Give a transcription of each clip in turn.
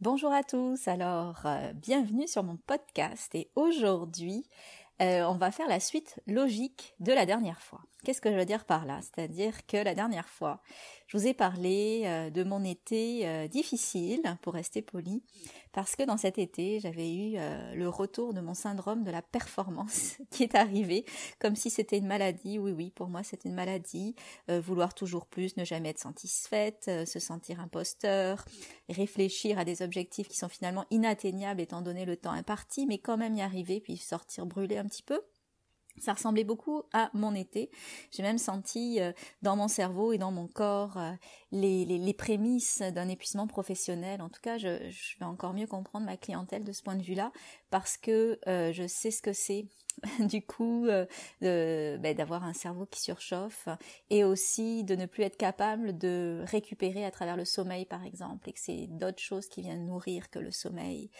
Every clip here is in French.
Bonjour à tous, alors euh, bienvenue sur mon podcast et aujourd'hui euh, on va faire la suite logique de la dernière fois. Qu'est-ce que je veux dire par là? C'est-à-dire que la dernière fois, je vous ai parlé euh, de mon été euh, difficile, pour rester poli, parce que dans cet été, j'avais eu euh, le retour de mon syndrome de la performance qui est arrivé, comme si c'était une maladie. Oui, oui, pour moi, c'est une maladie. vouloir toujours plus, ne jamais être satisfaite, se sentir imposteur, réfléchir à des objectifs qui sont finalement inatteignables étant donné le temps imparti, mais quand même y arriver, puis sortir brûler un petit peu. Ça ressemblais beaucoup à mon été. J'ai même senti euh, dans mon cerveau et dans mon corps euh, les, prémices d'un épuisement professionnel. En tout cas, je, vais encore mieux comprendre ma clientèle de ce point de vue-là parce que euh, je sais ce que c'est du coup ben, d'avoir un cerveau qui surchauffe et aussi de ne plus être capable de récupérer à travers le sommeil par exemple et que c'est d'autres choses qui viennent nourrir que le sommeil.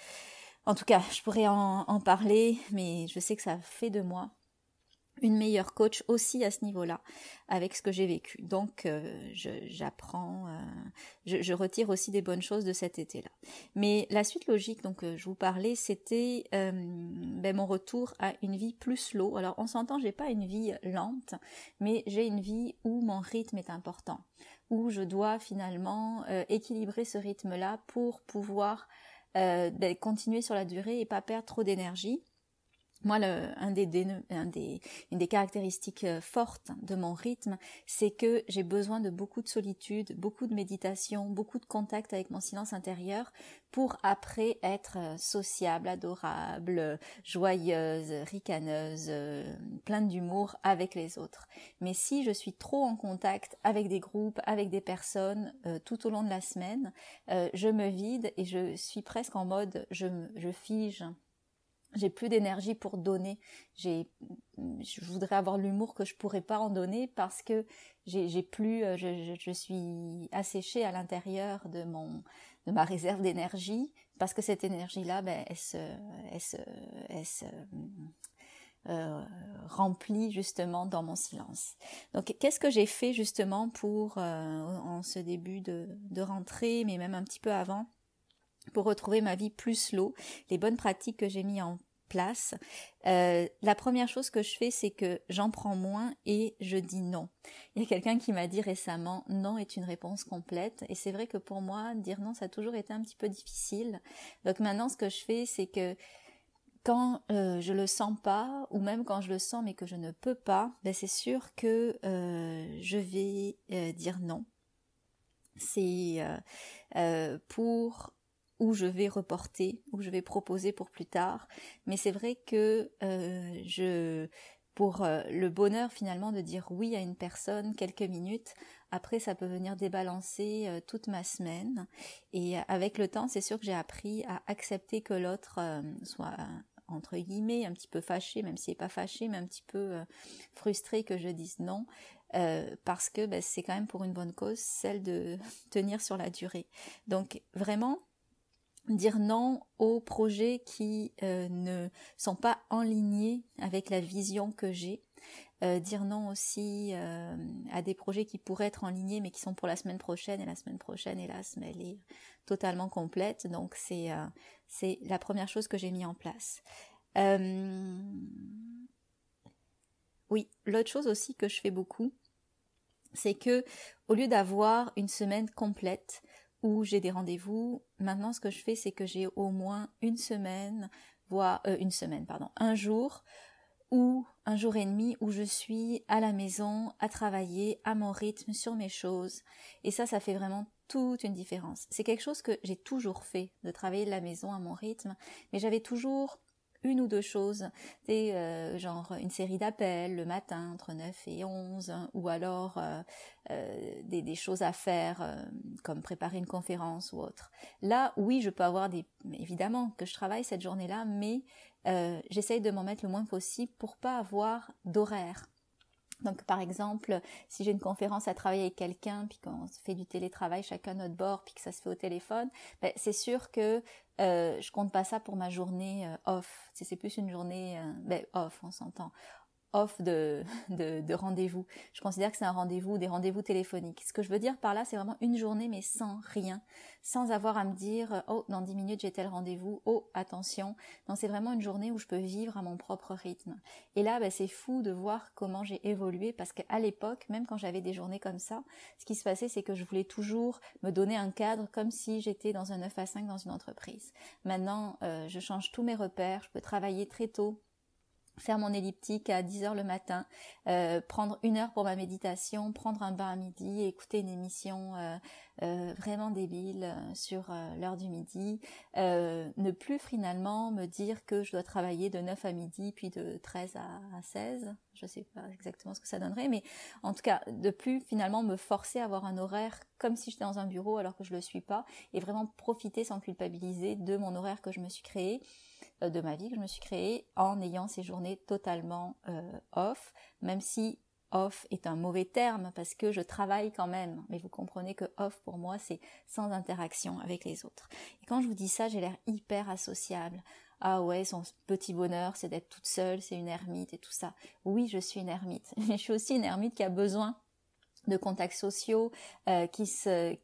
En tout cas, je pourrais en parler, mais je sais que ça fait de moi une meilleure coach aussi à ce niveau-là avec ce que j'ai vécu. Donc euh, j'apprends, euh, je, retire aussi des bonnes choses de cet été-là. Mais la suite logique donc euh, je vous parlais, c'était ben, mon retour à une vie plus slow. Alors on s'entend, j'ai pas une vie lente, mais j'ai une vie où mon rythme est important, où je dois finalement équilibrer ce rythme-là pour pouvoir ben, continuer sur la durée et pas perdre trop d'énergie moi, le, un des, un des, une des caractéristiques euh, fortes de mon rythme, c'est que j'ai besoin de beaucoup de solitude, beaucoup de méditation, beaucoup de contact avec mon silence intérieur pour après être euh, sociable, adorable, joyeuse, ricaneuse, euh, pleine d'humour avec les autres. Mais si je suis trop en contact avec des groupes, avec des personnes tout au long de la semaine, je me vide et je suis presque en mode je, je fige j'ai plus d'énergie pour donner. J'ai, je voudrais avoir l'humour que je pourrais pas en donner parce que j'ai, plus, euh, je, suis asséchée à l'intérieur de mon, de ma réserve d'énergie parce que cette énergie-là, ben, elle se, elle se, elle se euh, remplit justement dans mon silence. Donc, qu'est-ce que j'ai fait justement pour euh, en ce début de, de rentrée, mais même un petit peu avant? Pour retrouver ma vie plus slow, les bonnes pratiques que j'ai mis en place. Euh, la première chose que je fais, c'est que j'en prends moins et je dis non. Il y a quelqu'un qui m'a dit récemment non est une réponse complète et c'est vrai que pour moi dire non ça a toujours été un petit peu difficile. Donc maintenant ce que je fais c'est que quand euh, je le sens pas ou même quand je le sens mais que je ne peux pas, ben c'est sûr que euh, je vais euh, dire non. C'est pour où je vais reporter, où je vais proposer pour plus tard. Mais c'est vrai que euh, je, pour euh, le bonheur finalement de dire oui à une personne quelques minutes, après ça peut venir débalancer euh, toute ma semaine. Et avec le temps, c'est sûr que j'ai appris à accepter que l'autre soit entre guillemets un petit peu fâché, même s'il n'est pas fâché, mais un petit peu frustré que je dise non. parce que ben, c'est quand même pour une bonne cause, celle de tenir sur la durée. Donc vraiment, dire non aux projets qui euh, ne sont pas en ligne avec la vision que j'ai. Euh, dire non aussi euh, à des projets qui pourraient être en ligne mais qui sont pour la semaine prochaine et la semaine prochaine hélas mais elle est totalement complète donc c'est c'est la première chose que j'ai mis en place. Oui, l'autre chose aussi que je fais beaucoup, c'est que au lieu d'avoir une semaine complète j'ai des rendez-vous. Maintenant, ce que je fais, c'est que j'ai au moins une semaine, voire euh, une semaine, pardon, un jour ou un jour et demi où je suis à la maison, à travailler, à mon rythme, sur mes choses. Et ça, ça fait vraiment toute une différence. C'est quelque chose que j'ai toujours fait, de travailler de la maison à mon rythme, mais j'avais toujours une ou deux choses, des euh, genre une série d'appels le matin entre 9 et 11 ou alors euh, euh, des, choses à faire comme préparer une conférence ou autre. Là, oui, je peux avoir des évidemment que je travaille cette journée-là, mais j'essaye de m'en mettre le moins possible pour pas avoir d'horaire. Donc par exemple, si j'ai une conférence à travailler avec quelqu'un, puis qu'on fait du télétravail chacun notre bord, puis que ça se fait au téléphone, ben, c'est sûr que euh, je compte pas ça pour ma journée euh, off. C'est plus une journée euh, ben, off, on s'entend. Off de, de, rendez-vous. Je considère que c'est un rendez-vous, des rendez-vous téléphoniques. Ce que je veux dire par là, c'est vraiment une journée, mais sans rien, sans avoir à me dire, oh, dans dix minutes, j'ai tel rendez-vous, oh, attention. Non, c'est vraiment une journée où je peux vivre à mon propre rythme. Et là, bah, c'est fou de voir comment j'ai évolué, parce qu'à l'époque, même quand j'avais des journées comme ça, ce qui se passait, c'est que je voulais toujours me donner un cadre comme si j'étais dans un 9 à 5 dans une entreprise. Maintenant, euh, je change tous mes repères, je peux travailler très tôt faire mon elliptique à 10 heures le matin, euh, prendre une heure pour ma méditation, prendre un bain à midi, écouter une émission euh, euh, vraiment débile sur l'heure du midi, ne plus finalement me dire que je dois travailler de 9 à midi puis de 13 à, 16, je sais pas exactement ce que ça donnerait, mais en tout cas de plus finalement me forcer à avoir un horaire comme si j'étais dans un bureau alors que je le suis pas et vraiment profiter sans culpabiliser de mon horaire que je me suis créé euh, de ma vie que je me suis créée en ayant ces journées totalement euh, off, même si off est un mauvais terme parce que je travaille quand même, mais vous comprenez que off pour moi c'est sans interaction avec les autres. Et quand je vous dis ça, j'ai l'air hyper associable. Ah ouais, son petit bonheur, c'est d'être toute seule, c'est une ermite et tout ça. Oui, je suis une ermite, mais je suis aussi une ermite qui a besoin de contacts sociaux, euh, qui, se,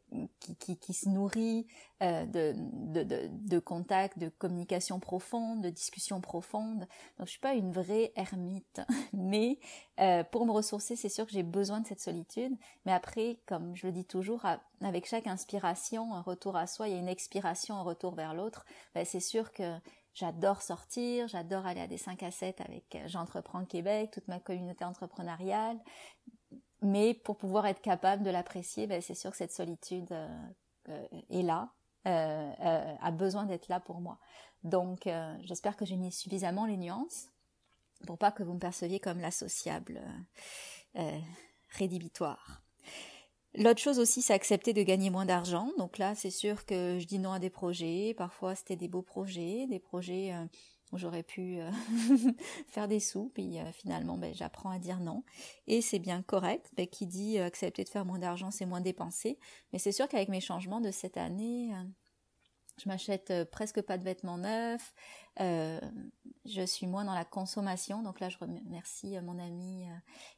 qui, qui, se nourrit euh, de, de, de, de, contacts, de communication profonde, de discussions profondes. Donc je suis pas une vraie ermite, mais euh, pour me ressourcer, c'est sûr que j'ai besoin de cette solitude. Mais après, comme je le dis toujours, avec chaque inspiration, un retour à soi, il y a une expiration, un retour vers l'autre. Ben, c'est sûr que J'adore sortir, j'adore aller à des 5 à 7 avec J'entreprends Québec, toute ma communauté entrepreneuriale. Mais pour pouvoir être capable de l'apprécier, ben, c'est sûr que cette solitude euh, euh, est là, euh, a besoin d'être là pour moi. Donc j'espère que j'ai mis suffisamment les nuances pour pas que vous me perceviez comme l'associable rédhibitoire. L'autre chose aussi, c'est accepter de gagner moins d'argent. Donc là, c'est sûr que je dis non à des projets. Parfois, c'était des beaux projets, des projets j'aurais pu euh, faire des sous, puis euh, finalement ben, j'apprends à dire non. Et c'est bien correct, ben, qui dit euh, accepter de faire moins d'argent, c'est moins dépenser. Mais c'est sûr qu'avec mes changements de cette année, je m'achète euh, presque pas de vêtements neufs. Euh, je suis moins dans la consommation. Donc là, je remercie euh, mon amie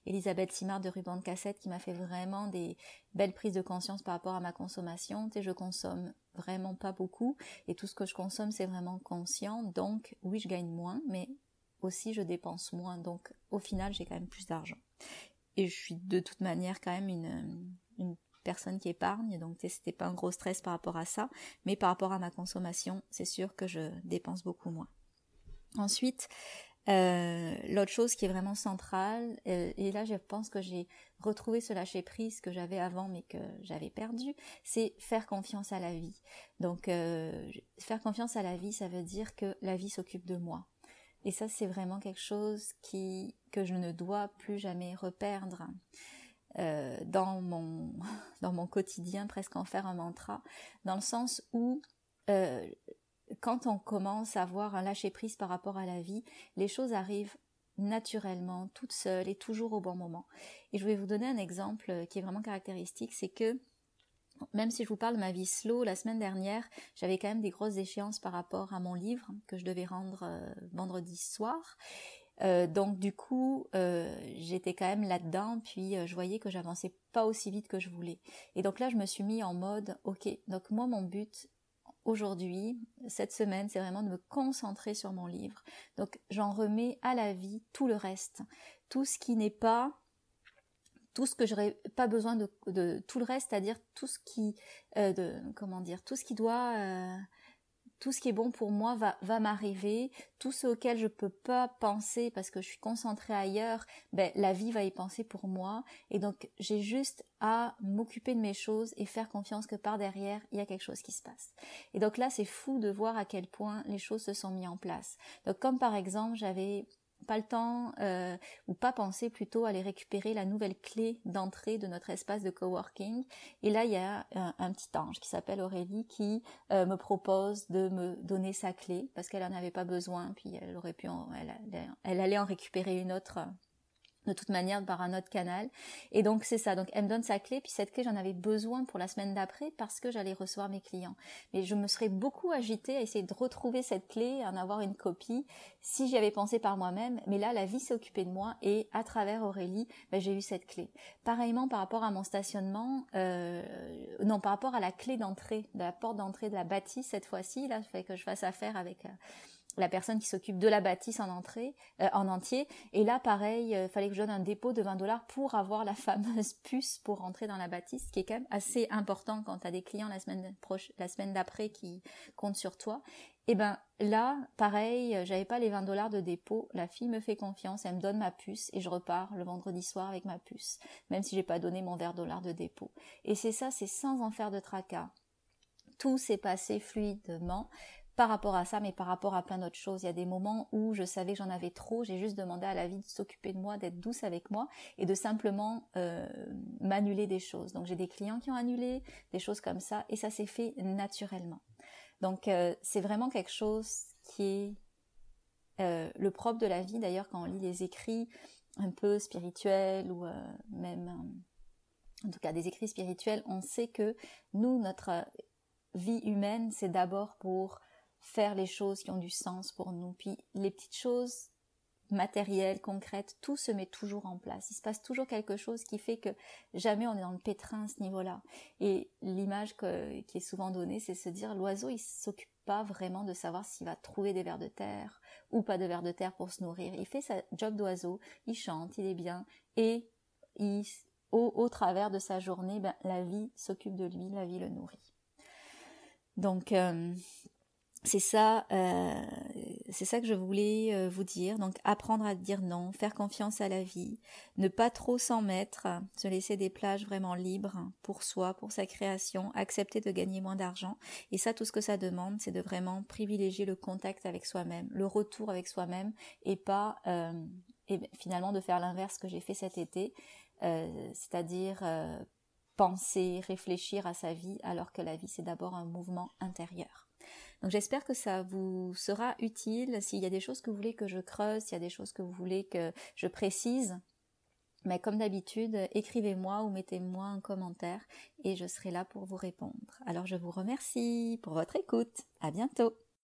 Elisabeth Simard de Ruban de Cassette qui m'a fait vraiment des belles prises de conscience par rapport à ma consommation. Tu sais, je consomme vraiment pas beaucoup et tout ce que je consomme, c'est vraiment conscient. Donc oui, je gagne moins, mais aussi je dépense moins. Donc au final, j'ai quand même plus d'argent. Et je suis de toute manière quand même une, une personne qui épargne, donc c'était pas un gros stress par rapport à ça, mais par rapport à ma consommation, c'est sûr que je dépense beaucoup moins. Ensuite, euh, l'autre chose qui est vraiment centrale, euh, et là je pense que j'ai retrouvé ce lâcher prise que j'avais avant mais que j'avais perdu, c'est faire confiance à la vie. Donc euh, faire confiance à la vie, ça veut dire que la vie s'occupe de moi. Et ça c'est vraiment quelque chose que je ne dois plus jamais reperdre. Euh, dans mon dans mon quotidien, presque en faire un mantra, dans le sens où euh, quand on commence à avoir un lâcher prise par rapport à la vie, les choses arrivent naturellement, toutes seules et toujours au bon moment. Et je vais vous donner un exemple qui est vraiment caractéristique, c'est que même si je vous parle de ma vie slow, la semaine dernière, j'avais quand même des grosses échéances par rapport à mon livre que je devais rendre euh, vendredi soir. Euh, donc du coup, euh, j'étais quand même là-dedans, puis euh, je voyais que j'avançais pas aussi vite que je voulais. Et donc là, je me suis mis en mode, ok, donc moi, mon but aujourd'hui, cette semaine, c'est vraiment de me concentrer sur mon livre. Donc j'en remets à la vie tout le reste, tout ce qui n'est pas tout ce que j'aurais pas besoin de, de, tout le reste, c'est-à-dire tout ce qui, de, comment dire, tout ce qui doit tout ce qui est bon pour moi va, va m'arriver, tout ce auquel je peux pas penser parce que je suis concentrée ailleurs, ben la vie va y penser pour moi et donc j'ai juste à m'occuper de mes choses et faire confiance que par derrière il y a quelque chose qui se passe. Et donc là c'est fou de voir à quel point les choses se sont mises en place. Donc comme par exemple j'avais pas le temps euh, ou pas penser plutôt à aller récupérer la nouvelle clé d'entrée de notre espace de coworking. Et là, il y a un, petit ange qui s'appelle Aurélie qui euh, me propose de me donner sa clé parce qu'elle en avait pas besoin, puis elle aurait pu, elle, elle, allait en récupérer une autre de toute manière par un autre canal. Et donc c'est ça. Donc elle me donne sa clé, puis cette clé j'en avais besoin pour la semaine d'après parce que j'allais recevoir mes clients. Mais je me serais beaucoup agitée à essayer de retrouver cette clé, à en avoir une copie, si j'y avais pensé par moi-même. Mais là, la vie s'est occupée de moi et à travers Aurélie, ben, j'ai eu cette clé. Pareillement par rapport à mon stationnement, euh, non, par rapport à la clé d'entrée, de la porte d'entrée de la bâtisse cette fois-ci, là, fait que je fasse affaire avec euh, la personne qui s'occupe de la bâtisse en entrée, euh, en entier. Et là, pareil, il euh, fallait que je donne un dépôt de 20 dollars pour avoir la fameuse puce pour rentrer dans la bâtisse, qui est quand même assez important quand tu as des clients la semaine proche, la semaine d'après qui comptent sur toi. Et ben là, pareil, euh, j'avais pas les 20 dollars de dépôt. La fille me fait confiance, elle me donne ma puce et je repars le vendredi soir avec ma puce, même si j'ai pas donné mon verre dollar de dépôt. Et c'est ça, c'est sans en faire de tracas. Tout s'est passé fluidement par rapport à ça, mais par rapport à plein d'autres choses. Il y a des moments où je savais que j'en avais trop, j'ai juste demandé à la vie de s'occuper de moi, d'être douce avec moi et de simplement euh, m'annuler des choses. Donc j'ai des clients qui ont annulé, des choses comme ça, et ça s'est fait naturellement. Donc euh, c'est vraiment quelque chose qui est euh, le propre de la vie. D'ailleurs, quand on lit les écrits un peu spirituels ou même en tout cas des écrits spirituels, on sait que nous, notre vie humaine, c'est d'abord pour faire les choses qui ont du sens pour nous. Puis les petites choses matérielles, concrètes, tout se met toujours en place. Il se passe toujours quelque chose qui fait que jamais on est dans le pétrin à ce niveau-là. Et l'image qui est souvent donnée, c'est se dire l'oiseau, il s'occupe pas vraiment de savoir s'il va trouver des vers de terre ou pas de vers de terre pour se nourrir. Il fait sa job d'oiseau, il chante, il est bien et il, au, travers de sa journée, ben, la vie s'occupe de lui, la vie le nourrit. Donc, euh, c'est ça, euh, c'est ça que je voulais euh, vous dire. Donc apprendre à dire non, faire confiance à la vie, ne pas trop s'en mettre, se laisser des plages vraiment libres pour soi, pour sa création, accepter de gagner moins d'argent. Et ça, tout ce que ça demande, c'est de vraiment privilégier le contact avec soi-même, le retour avec soi-même, et pas euh, finalement de faire l'inverse que j'ai fait cet été, c'est-à-dire penser, réfléchir à sa vie, alors que la vie c'est d'abord un mouvement intérieur. Donc j'espère que ça vous sera utile. S'il y a des choses que vous voulez que je creuse, s'il y a des choses que vous voulez que je précise, mais comme d'habitude, écrivez-moi ou mettez-moi un commentaire et je serai là pour vous répondre. Alors je vous remercie pour votre écoute. À bientôt.